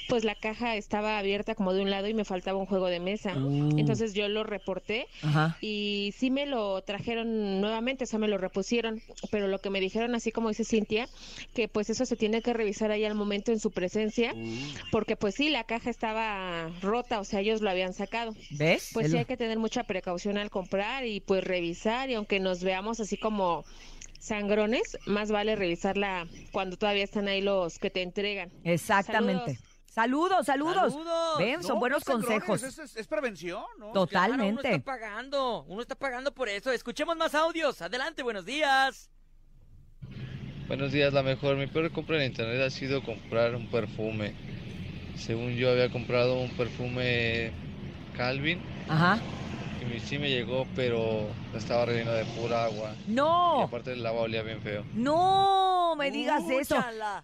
pues la caja estaba abierta como de un lado y me faltaba un juego de mesa. Uh. Entonces yo lo reporté Ajá. y sí me lo trajeron nuevamente, o sea, me lo repusieron, pero lo que me dijeron, así como dice Cintia, que pues eso se tiene que revisar ahí al momento en su presencia, porque pues sí, la caja estaba rota, o sea, ellos lo habían sacado. ¿Ves? Pues Es sí hay que tener mucha precaución al comprar y pues revisar y aunque nos veamos así como sangrones, más vale revisarla cuando todavía están ahí los que te entregan. Exactamente. Saludos, saludos. Saludos. Ven, son No, buenos no sangrones, consejos. Es, es- es prevención, ¿no? Claro, uno Totalmente. está pagando, uno está pagando por eso. Escuchemos más audios. Adelante, buenos días. Buenos días, la mejor. Mi peor compra en internet ha sido comprar un perfume. Según yo había comprado un perfume Calvin Ajá. Y sí me llegó, pero estaba relleno de pura agua. Y No, aparte el agua olía bien feo. no me digas eso.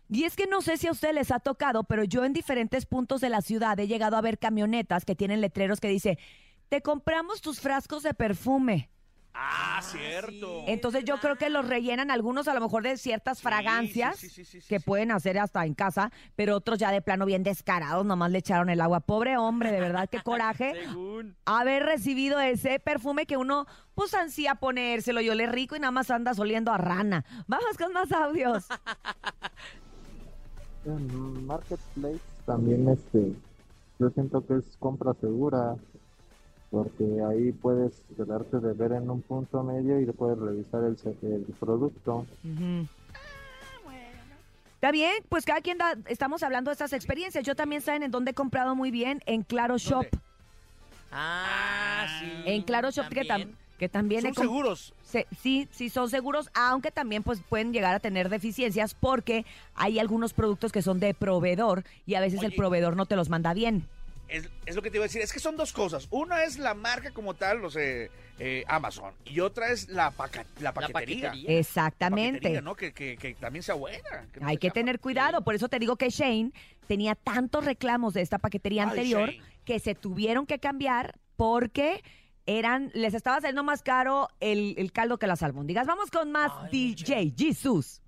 Y es que no sé si a ustedes les ha tocado, pero yo en diferentes puntos de la ciudad he llegado a ver camionetas que tienen letreros que dice, te compramos tus frascos de perfume. Ah, cierto. Entonces yo creo que los rellenan algunos a lo mejor de ciertas fragancias sí, sí, sí, sí, que pueden hacer hasta en casa, pero otros ya de plano bien descarados, nomás le echaron el agua. Pobre hombre, de verdad, qué coraje Según. haber recibido ese perfume que uno pues ansía ponérselo y ole rico y nada más anda oliendo a rana. Vamos con más audios. En Marketplace también este, yo siento que es compra segura, porque ahí puedes quedarte de ver en un punto medio y puedes revisar el, se- el producto. Ujú. Está bien, pues cada quien da, estamos hablando de estas experiencias. Yo también saben en dónde he comprado muy bien, en Claro Shop. Ah, sí. En Claro Shop que, tam- también. que también... Son he seguros. Se- sí, sí son seguros, aunque también pues pueden llegar a tener deficiencias porque hay algunos productos que son de proveedor y a veces el proveedor no te los manda bien. Es, es lo que te iba a decir. Es que son dos cosas. Una es la marca como tal, no sé, eh, Amazon. Y otra es la, paca- la paquetería. paquetería. Exactamente. Paquetería, ¿no? Que, que- que también sea buena. que no Hay se que tener cuidado, por eso te digo que Shane tenía tantos reclamos de esta paquetería Ay, anterior Shane. que se tuvieron que cambiar porque eran, les estaba saliendo más caro el, el caldo que las albóndigas. Vamos con más DJ Jesus.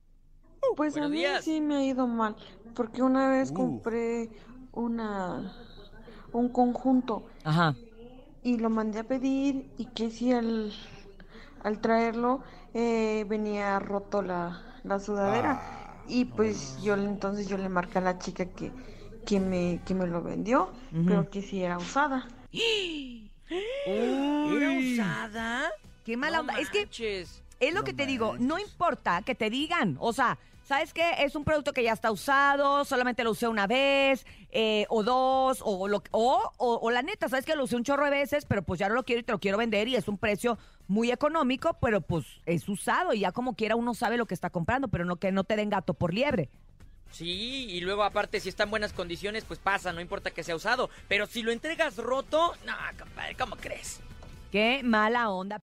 Pues a mí días. sí me ha ido mal, porque una vez Uh. compré una un conjunto Ajá. y lo mandé a pedir y que si al, al traerlo eh, venía roto la, la sudadera Ah, y pues yo le- entonces yo le marqué a la chica que, que me que me lo vendió, Ujú. pero que si era usada. ¿Era usada? Qué mala No onda. Es que es lo que te digo, no importa que te digan. O sea, ¿sabes qué? Es un producto que ya está usado, solamente lo usé una vez, eh, o dos, o, lo, o, o, o la neta, ¿sabes que Lo usé un chorro de veces, pero pues ya no lo quiero y te lo quiero vender y es un precio muy económico, pero pues es usado y ya como quiera uno sabe lo que está comprando, pero no que no te den gato por liebre. Sí, y luego aparte, si está en buenas condiciones, pues pasa, no importa que sea usado. Pero si lo entregas roto, no, compadre, ¿cómo crees? Qué mala onda.